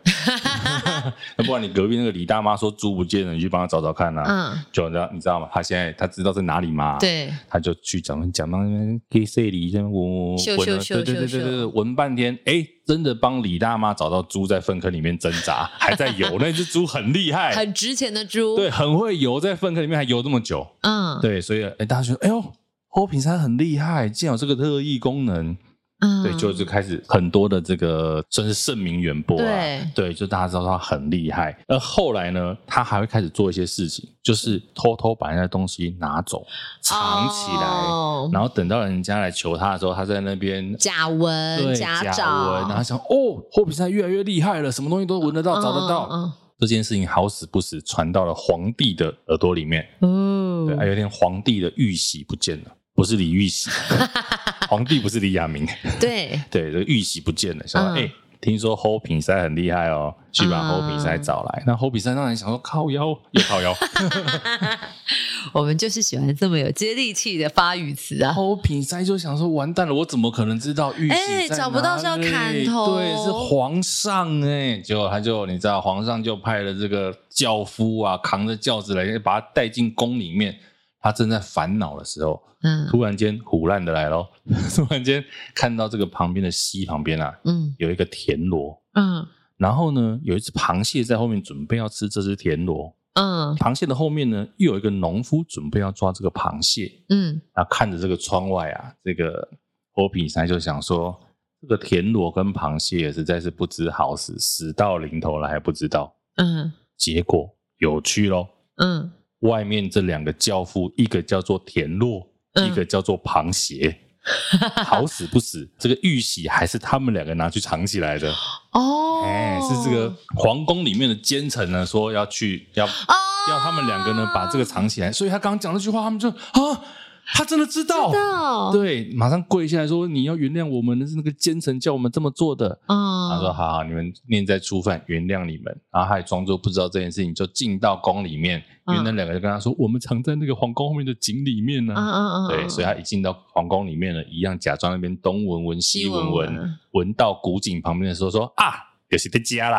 [laughs] 那不然你隔壁那个李大妈说猪不见了，你去帮她找找看呐、啊。嗯，就你知道你知道吗？她现在她知道在哪里吗？对，她就去讲讲到那边给谁里这边闻闻闻，对对对对对，闻半天，哎，真的帮李大妈找到猪在粪坑里面挣扎，还在游，那只猪很厉害，[laughs] 很值钱的猪，对，很会游，在粪坑里面还游这么久。嗯，对，所以哎，大家觉得哎呦，欧品山很厉害，竟然有这个特异功能。嗯，对，就就开始很多的这个算是盛名远播啊，对，对，就大家知道他很厉害。而后来呢，他还会开始做一些事情，就是偷偷把人家东西拿走，藏起来，哦、然后等到人家来求他的时候，他在那边假闻，对，假找，然后想哦，霍比赛越来越厉害了，什么东西都闻得到，找得到。这件事情好死不死传到了皇帝的耳朵里面，嗯，对，还有一天皇帝的玉玺不见了。不是李玉玺，[laughs] 皇帝不是李亚明。对 [laughs] 对，这个玉玺不见了，想说哎、嗯欸，听说侯品赛很厉害哦，去把侯品赛找来。嗯、那侯品赛当然想说靠腰又靠腰。[laughs] 我们就是喜欢这么有接地气的发语词啊。侯品赛就想说完蛋了，我怎么可能知道玉玺？哎、欸，找不到是要砍头。对，是皇上哎、欸，结果他就你知道，皇上就派了这个轿夫啊，扛着轿子来，把他带进宫里面。他正在烦恼的时候，嗯，突然间虎烂的来喽！[laughs] 突然间看到这个旁边的溪旁边啊，嗯，有一个田螺，嗯，然后呢，有一只螃蟹在后面准备要吃这只田螺，嗯，螃蟹的后面呢，又有一个农夫准备要抓这个螃蟹，嗯，然后看着这个窗外啊，这个欧比山就想说，这个田螺跟螃蟹实在是不知好死，死到临头了还不知道，嗯，结果有趣喽，嗯。外面这两个教父，一个叫做田螺，嗯、一个叫做螃蟹，[laughs] 好死不死，这个玉玺还是他们两个拿去藏起来的哦。哎，是这个皇宫里面的奸臣呢，说要去要、哦、要他们两个呢把这个藏起来，所以他刚刚讲那句话，他们就啊。他真的知道，知道，对，马上跪下来说：“你要原谅我们，那是那个奸臣叫我们这么做的。”啊，他说：“好好，你们念在初犯，原谅你们。”然后他还装作不知道这件事情，就进到宫里面。嗯、因为那两个就跟他说：“我们藏在那个皇宫后面的井里面呢、啊。嗯”嗯嗯嗯。对，所以他一进到皇宫里面呢，一样假装那边东闻闻西闻闻，闻到古井旁边的时候说：“啊，有谁在家啦。”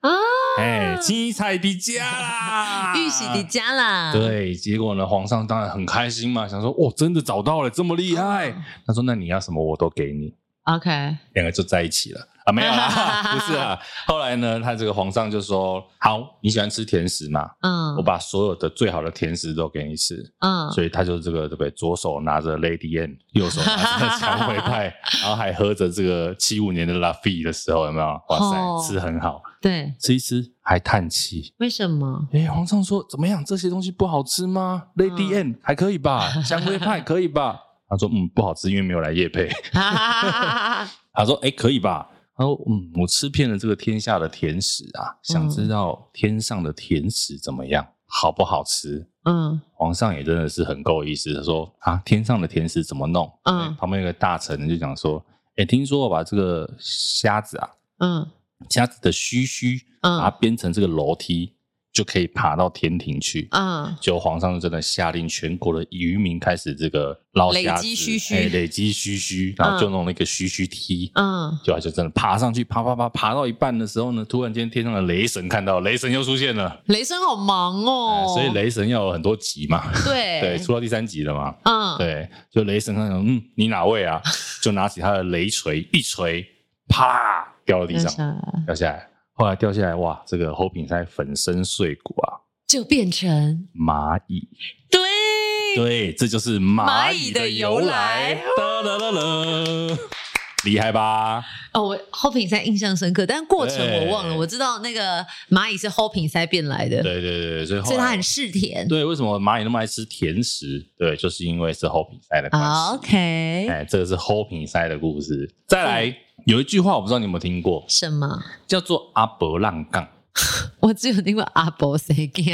啊。哎，精彩的家啦，玉玺的家啦。对，结果呢，皇上当然很开心嘛，想说，哦，真的找到了，这么厉害。哦、他说，那你要什么，我都给你。OK，两个就在一起了。啊，没有啦，不是啊。[laughs] 后来呢，他这个皇上就说：“好，你喜欢吃甜食嘛？嗯，我把所有的最好的甜食都给你吃。嗯，所以他就这个对不对？左手拿着 Lady M，右手拿着蔷薇派，[laughs] 然后还喝着这个七五年的 Lafite 的时候，有没有？哇塞，哦、吃很好。对，吃一吃还叹气，为什么？哎，皇上说怎么样？这些东西不好吃吗？Lady M 还可以吧？[laughs] 蔷薇派可以吧？他说嗯，不好吃，因为没有来夜配。[laughs] 他说哎，可以吧？他说：“嗯，我吃遍了这个天下的甜食啊，想知道天上的甜食怎么样，好不好吃？”嗯，皇上也真的是很够意思，他说：“啊，天上的甜食怎么弄？”嗯，旁边有个大臣就讲说：“哎，听说我把这个虾子啊，嗯，虾子的须须，把它编成这个楼梯。”就可以爬到天庭去。嗯，就皇上就真的下令全国的渔民开始这个捞虾子，累积须须，哎，累积须须，然后就弄了一个须须梯。嗯，就就真的爬上去，爬爬爬，爬到一半的时候呢，突然间天上的雷神看到，雷神又出现了。雷神好忙哦，所以雷神要有很多集嘛。对对，出到第三集了嘛。嗯，对，就雷神看到，嗯，你哪位啊？就拿起他的雷锤一锤，啪，掉到地上，掉下来。后来掉下来，哇！这个侯品才粉身碎骨啊，就变成蚂蚁。对对，这就是蚂蚁的由来。哒哒哒哒，厉害吧？哦，我 hoping 赛印象深刻，但过程我忘了。我知道那个蚂蚁是 hoping 赛变来的。对对对，所以所以它很嗜甜。对，为什么蚂蚁那么爱吃甜食？对，就是因为是 hoping 赛的关系。OK，哎，这个是侯品赛的故事。再来。有一句话我不知道你有没有听过，什么叫做阿伯浪杠？[laughs] 我只有听过阿伯谁杠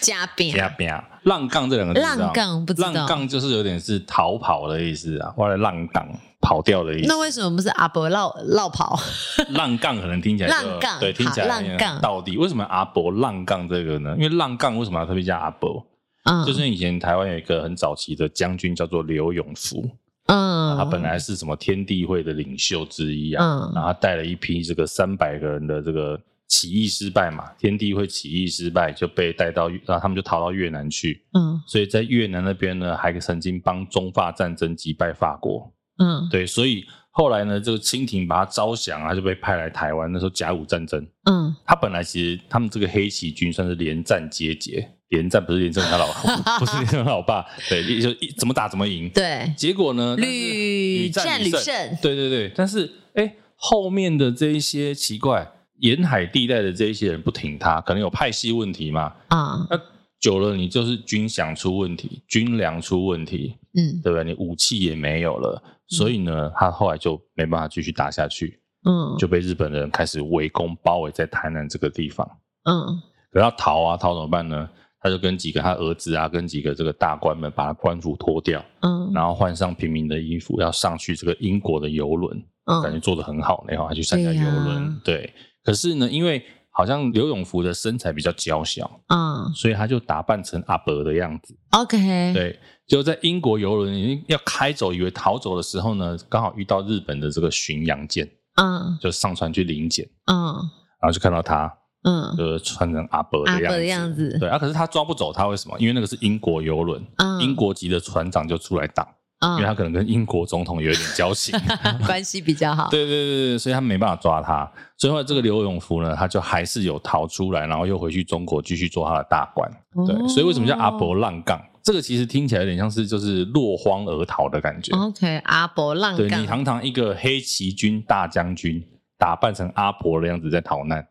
加饼加饼浪杠这两个字，浪杠不知道，浪杠就是有点是逃跑的意思啊，或者浪荡跑掉的意思。那为什么不是阿伯绕绕跑？[laughs] 浪杠可能听起来浪杠对，听起来浪杠到底为什么阿伯浪杠这个呢？因为浪杠为什么要特别加阿伯？嗯，就是以前台湾有一个很早期的将军叫做刘永福。嗯，嗯，他本来是什么天地会的领袖之一啊，嗯，然后他带了一批这个三百个人的这个起义失败嘛，天地会起义失败就被带到，然后他们就逃到越南去，嗯，所以在越南那边呢，还曾经帮中法战争击败法国，嗯，对，所以后来呢，这个清廷把他招降，他就被派来台湾，那时候甲午战争，嗯，他本来其实他们这个黑旗军算是连战皆捷。连战不是连胜他老，[laughs] 不是连胜他老爸，对，就一怎么打怎么赢。对，结果呢，屡战屡胜。对对对，但是哎，后面的这一些奇怪沿海地带的这一些人不挺他，可能有派系问题嘛。啊，那久了你就是军饷出问题，军粮出问题，嗯，对不对？你武器也没有了，所以呢，他后来就没办法继续打下去，嗯，就被日本人开始围攻包围在台南这个地方。嗯，可要逃啊，逃怎么办呢？他就跟几个他儿子啊，跟几个这个大官们，把他官服脱掉，嗯，然后换上平民的衣服，要上去这个英国的游轮，嗯，感觉做得很好，然后还去参加游轮，对，对。可是呢，因为好像刘永福的身材比较娇小，嗯，所以他就打扮成阿伯的样子，OK，对。就在英国游轮要开走，以为逃走的时候呢，刚好遇到日本的这个巡洋舰，嗯，就上船去领检，嗯，然后就看到他。嗯，就是穿成阿伯的样子，阿伯的样子，对啊。可是他抓不走他，为什么？因为那个是英国游轮，嗯，英国籍的船长就出来挡，嗯，因为他可能跟英国总统有一点交情，[laughs] 关系比较好。对对对对，所以他没办法抓他。所以后来这个刘永福呢，他就还是有逃出来，然后又回去中国继续做他的大官。对，哦，所以为什么叫阿伯浪杠？这个其实听起来有点像是就是落荒而逃的感觉。OK，阿伯浪杠，对，你堂堂一个黑旗军大将军，打扮成阿伯的样子在逃难。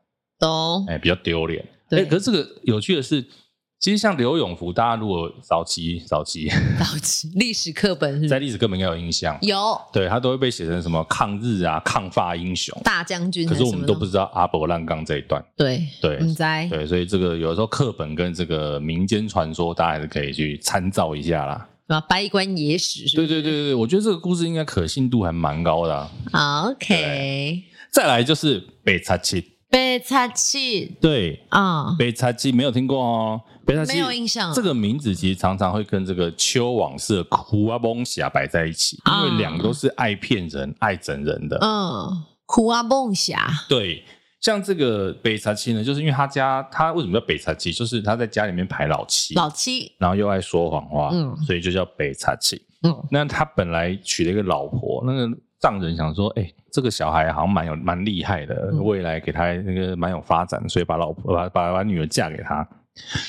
哎、欸，比较丢脸。哎、欸，可是这个有趣的是，其实像刘永福，大家如果早期、早期、[laughs] 早期历史课本在历史课本应该有印象，有，对他都会被写成什么抗日啊、抗法英雄、大将军。可是我们都不知道阿伯浪杠这一段。对对，对，对，所以这个有的时候课本跟这个民间传说，大家还是可以去参照一下啦。啊，稗官野史是是，对对对对，我觉得这个故事应该可信度还蛮高的、啊。OK，再来就是白贼七。白贼七，对啊，白贼七没有听过哦，白贼七没有印象。这个名字其实常常会跟这个秋往色苦阿梦霞摆在一起，因为两个都是爱骗人、爱整人的。嗯，苦阿梦霞。对，像这个北茶七呢，就是因为他家他为什么叫北茶七？就是他在家里面排老七，老七，然后又爱说谎话，嗯，所以就叫北茶七。嗯，那他本来娶了一个老婆，那个。丈人想说，哎、欸，这个小孩好像蛮有蛮厉害的，未来给他那个蛮有发展，所以把老婆把把把女儿嫁给他。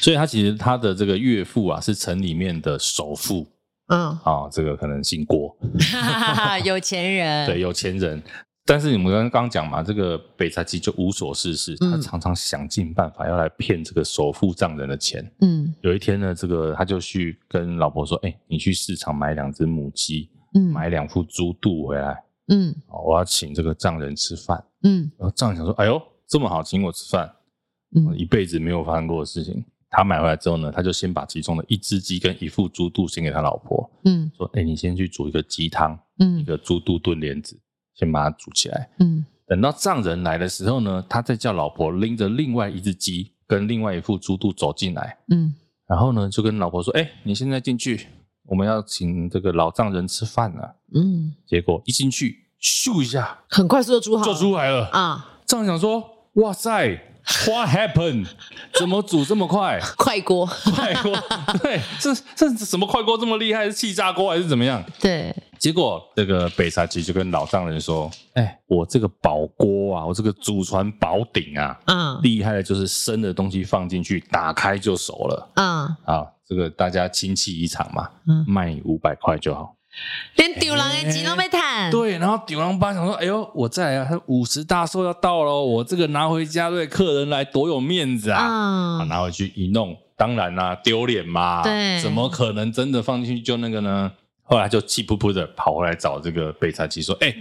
所以他其实他的这个岳父啊，是城里面的首富。嗯，啊、哦，这个可能姓郭 [laughs] [laughs] 有钱人，对，有钱人。但是你们刚刚讲嘛，这个白贼七就无所事事，他常常想尽办法要来骗这个首富丈人的钱。嗯，有一天呢，这个他就去跟老婆说，哎、欸，你去市场买两只母鸡。嗯，买两副猪肚回来。嗯，我要请这个丈人吃饭。嗯，然后丈人想说：“哎呦，这么好，请我吃饭。”嗯，一辈子没有发生过的事情。他买回来之后呢，他就先把其中的一只鸡跟一副猪肚先给他老婆。嗯，说：“哎，你先去煮一个鸡汤。嗯，一个猪肚炖莲子，先把它煮起来。嗯，等到丈人来的时候呢，他再叫老婆拎着另外一只鸡跟另外一副猪肚走进来。嗯，然后呢，就跟老婆说：‘哎，你现在进去。’我们要请这个老丈人吃饭了，嗯，结果一进去，咻一下，很快速就煮好，就出来了啊！丈人想说，哇塞，What happened？怎么煮这么快？[laughs] 快锅，快锅，[laughs] 对，这这什么快锅这么厉害？是气炸锅还是怎么样？对，结果这个白贼七就跟老丈人说，哎，我这个宝锅啊，我这个祖传宝鼎啊，嗯，厉害的就是生的东西放进去，打开就熟了，嗯，啊。这个大家亲戚一场嘛，嗯，卖你五百块就好，连丢人的钱都没谈。对，然后丢人爸想说：“哎呦，我在啊，他五十大寿要到了，我这个拿回家对客人来多有面子啊！嗯，拿回去一弄，当然啦，丢脸嘛。对，怎么可能真的放进去就那个呢？后来就气噗噗的跑回来找这个白贼七说：‘哎，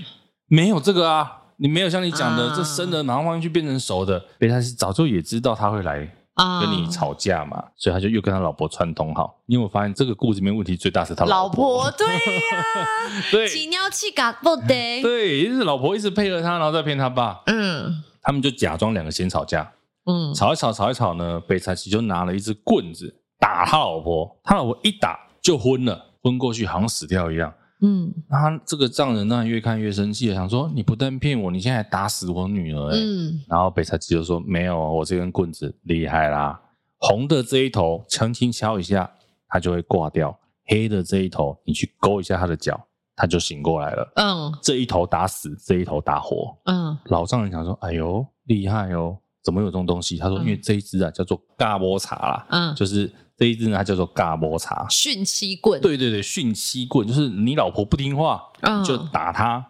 没有这个啊，你没有像你讲的，这生的马上放进去变成熟的。’白贼七早就也知道他会来。”跟你吵架嘛，所以他就又跟他老婆串通好。因为我发现这个故事里面问题最大是他老婆，老婆 [laughs] 对呀、啊，[laughs] 对，起尿气嘎不得，[laughs] 对，就是老婆一直配合他，然后再骗他爸。嗯，他们就假装两个先吵架，嗯，吵一吵，吵一吵呢，白贼七就拿了一支棍子打他老婆，他老婆一打就昏了，昏过去好像死掉一样。嗯，那他这个丈人当然越看越生气了，想说你不但骗我，你现在还打死我女儿、欸，嗯，然后北察吉就说没有，我这根棍子厉害啦，红的这一头轻轻敲一下，它就会挂掉；黑的这一头，你去勾一下它的脚，它就醒过来了。嗯，这一头打死，这一头打活。嗯，老丈人想说，哎呦，厉害哦。怎么有这种东西？他说，因为这一支啊叫做嘎波茶啦，嗯，就是这一支呢，它叫做嘎摩茶，训妻棍。对对对，训妻棍就是你老婆不听话，嗯，就打她，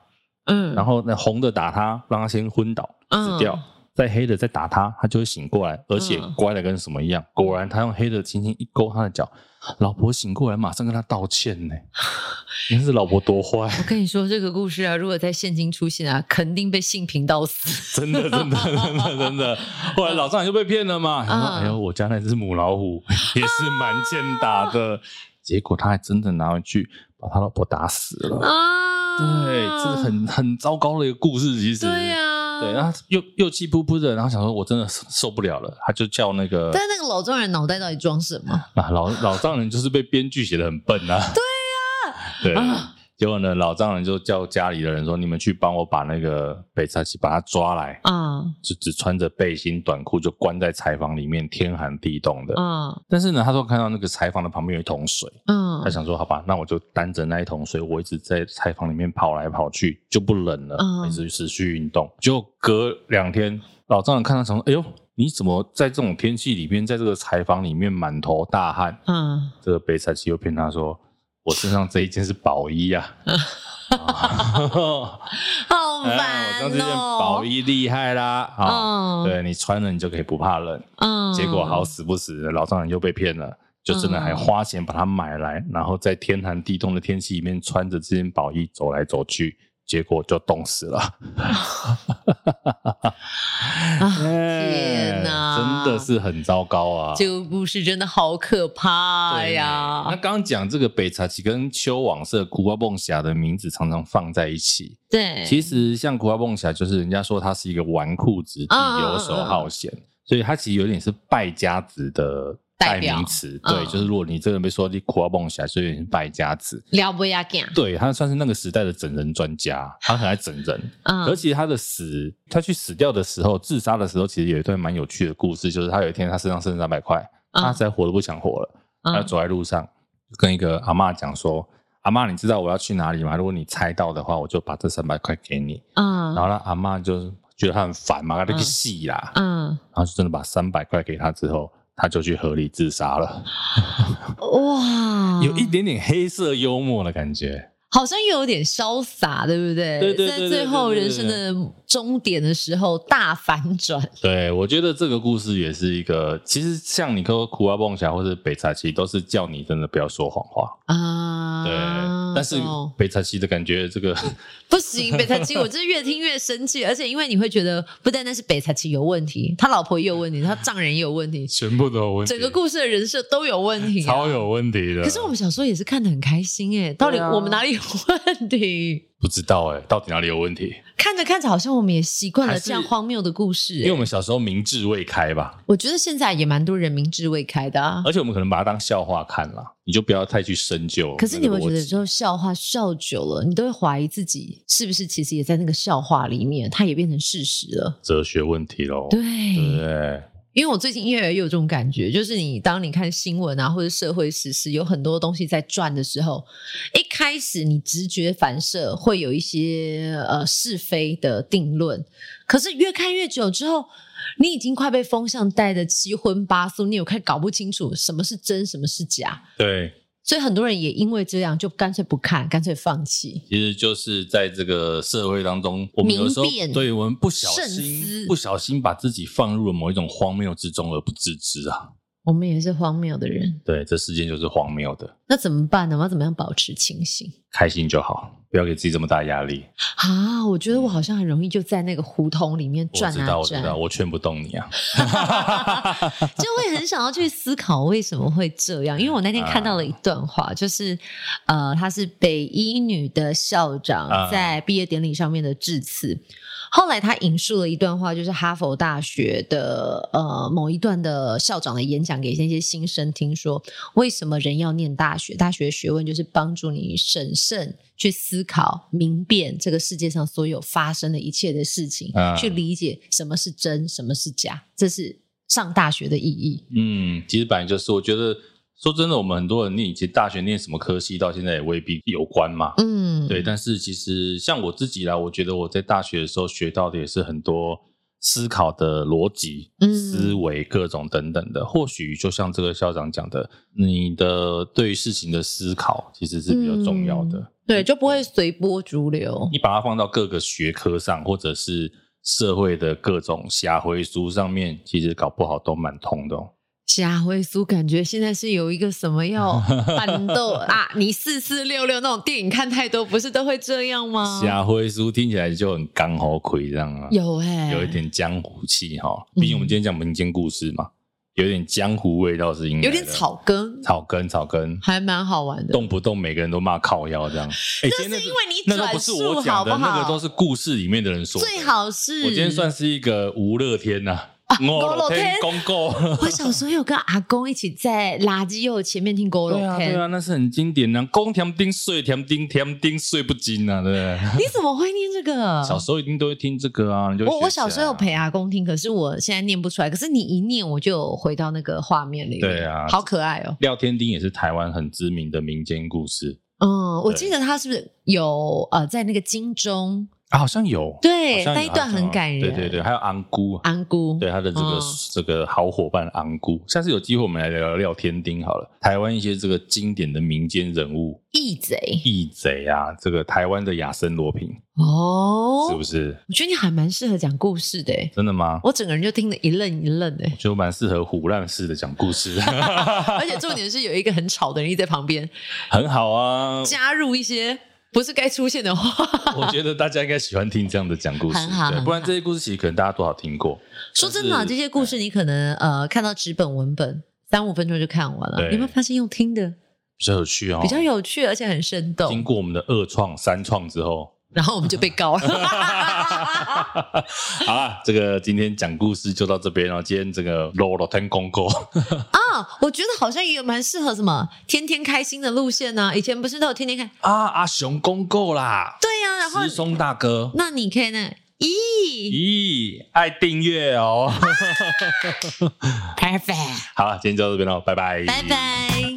嗯，然后那红的打她，让她先昏倒死掉，再黑的在打他，他就会醒过来，而且乖的跟什么一样。果然，他用黑的轻轻一勾他的脚。老婆醒过来，马上跟他道歉呢。[laughs] 你看这老婆多坏！我跟你说这个故事啊，如果在现今出现啊，肯定被性平到死。真的，真的，真的，真的。[laughs] 后来老丈人就被骗了嘛。他说：“哎呦，我家那只母老虎 [laughs] 也是蛮欠打的。”结果他还真的拿回去把他老婆打死了。啊，对，这是很很糟糕的一个故事。其实，对呀。对，然后又又气扑扑的，然后想说，我真的受不了了，他就叫那个。但那个老丈人脑袋到底装什么？啊，老老丈人就是被编剧写的很笨啊。对呀、啊，[laughs] 对。啊结果呢，老丈人就叫家里的人说：“你们去帮我把那个北察吉把他抓来。”嗯，就只穿着背心短裤，就关在柴房里面，天寒地冻的。嗯，但是呢，他说看到那个柴房的旁边有一桶水。嗯，他想说：“好吧，那我就担着那一桶水，我一直在柴房里面跑来跑去，就不冷了，一直持续运动。”就隔两天，老丈人看他想说：“哎呦，你怎么在这种天气里面，在这个柴房里面满头大汗？”嗯，这个北察吉又骗他说。我身上这一件是宝衣啊，[laughs] 好烦哦！我这件宝衣厉害啦，啊，对，你穿了你就可以不怕冷。嗯，结果好死不死，老丈人又被骗了，就真的还花钱把它买来，然后在天寒地冻的天气里面穿着这件宝衣走来走去。结果就冻死了，[laughs] [laughs] 天哪，真的是很糟糕啊！这个故事真的好可怕呀！那刚刚讲这个北察吉跟秋往社苦瓜蹦侠的名字常常放在一起，对，其实像苦瓜蹦侠，就是人家说他是一个纨绔子弟，游手好闲，所以他其实有点是败家子的。代名词，对，嗯、就是如果你这个被说你苦瓜蹦起来，所以是败家子，了不呀干，对，他算是那个时代的整人专家，他很爱整人。嗯，而且他的死，他去死掉的时候，自杀的时候，其实有一段蛮有趣的故事，就是他有一天他身上剩三百块，嗯、他实在活都不想活了，嗯、他走在路上，跟一个阿嬷讲说：“阿嬷，你知道我要去哪里吗？如果你猜到的话，我就把这三百块给你。”嗯，然后呢，阿嬷就觉得他很烦嘛，他就去戏啦，嗯，然后就真的把三百块给他之后。他就去河里自杀了，[laughs] 哇，有一点点黑色幽默的感觉。好像又有点潇洒，对不对？对对对，在最后人生的终点的时候大反转。对，我觉得这个故事也是一个，其实像你说苦瓜蹦侠或者北察吉，都是叫你真的不要说谎话啊。对，但是北察吉的感觉，这个 [laughs] 不行，北察吉，我真是越听越生气，而且因为你会觉得不单单是北察吉有问题，他老婆也有问题，他丈人也有问题，[laughs] 全部都有问题，整个故事的人设都有问题，超有问题的。可是我们小时候也是看的很开心哎，到底我们哪里有？问题不知道哎、欸，到底哪里有问题？看着看着，好像我们也习惯了这样荒谬的故事、欸。因为我们小时候明智未开吧？我觉得现在也蛮多人明智未开的啊。而且我们可能把它当笑话看了，你就不要太去深究。可是你会觉得，之后笑话笑久了，你都会怀疑自己是不是其实也在那个笑话里面，它也变成事实了。哲学问题喽。对对。因为我最近越来越有这种感觉，就是你当你看新闻啊，或者社会时事，有很多东西在转的时候，一开始你直觉反射会有一些呃是非的定论，可是越看越久之后，你已经快被风向带的七荤八素，你有快搞不清楚什么是真，什么是假。对。所以很多人也因为这样，就干脆不看，干脆放弃。其实就是在这个社会当中，我们有时候对我们不小心，不小心把自己放入了某一种荒谬之中而不自知啊。我们也是荒谬的人，对，这世界就是荒谬的。那怎么办呢？我要怎么样保持清醒？开心就好，不要给自己这么大压力啊！我觉得我好像很容易就在那个胡同里面转啊转。我知道，我知道，我劝不动你啊，[laughs] 就会很想要去思考为什么会这样。因为我那天看到了一段话，啊、就是呃，她是北医女的校长在毕业典礼上面的致辞。啊后来他引述了一段话，就是哈佛大学的呃某一段的校长的演讲，给那些新生听说，为什么人要念大学？大学学问就是帮助你审慎去思考、明辨这个世界上所有发生的一切的事情，啊、去理解什么是真，什么是假，这是上大学的意义。嗯，其实本来就是，我觉得说真的，我们很多人念，其实大学念什么科系，到现在也未必有关嘛。嗯，对。但是其实像我自己啦，我觉得我在大学的时候学到的也是很多。思考的逻辑、思维各种等等的，嗯、或许就像这个校长讲的，你的对于事情的思考其实是比较重要的。嗯、对，就不会随波逐流。你把它放到各个学科上，或者是社会的各种社会书上面，其实搞不好都蛮通的哦。夏威苏感觉现在是有一个什么要战斗啊？你四四六六那种电影看太多，不是都会这样吗？夏威苏听起来就很刚好亏这样啊，有哎、欸，有一点江湖气哈。毕竟我们今天讲民间故事嘛，有一点江湖味道是应该，有点草根，草根草根，还蛮好玩的。动不动每个人都骂靠腰这样，欸、那是因为你转述好不好？那个都是故事里面的人说的，最好是。我今天算是一个无乐天呐、啊。五路天公告，[laughs] 我小时候有跟阿公一起在垃圾又前面听五路天。对啊，那是很经典的。公甜丁睡，甜丁甜丁睡不精啊，对不对？你怎么会念这个？小时候一定都会听这个啊。我我小时候有陪阿公听，可是我现在念不出来。可是你一念，我就回到那个画面里。对啊，好可爱哦。廖天丁也是台湾很知名的民间故事。嗯，我记得他是不是有呃在那个金钟？啊，好像有，对，那一段很感人。对对对，还有安姑，安姑，对他的这个、嗯、这个好伙伴安姑。下次有机会我们来聊聊廖添丁好了。台湾一些这个经典的民间人物，义贼，义贼啊，这个台湾的亚森罗平哦，是不是？我觉得你还蛮适合讲故事的，真的吗？我整个人就听得一愣一愣的，我觉得蛮适合胡乱式的讲故事，[laughs] 而且重点是有一个很吵的人在旁边，很好啊，加入一些。不是该出现的话，[laughs] 我觉得大家应该喜欢听这样的讲故事，对，不然这些故事其实可能大家多少听过。说真的，这些故事你可能呃看到纸本文本三五分钟就看完了，你有没有发现用听的比较有趣哦？比较有趣，而且很生动。经过我们的二创、三创之后。然后我们就被告了。[laughs] 好了，这个今天讲故事就到这边了。今天这个罗罗天公告 [laughs] 啊，我觉得好像也蛮适合什么天天开心的路线呢、啊。以前不是都有天天开啊？阿雄公告啦，对呀、啊，然后师松大哥，那你可以呢？咦咦，爱订阅哦。[laughs] Perfect。好了，今天就到这边喽，拜拜，拜拜。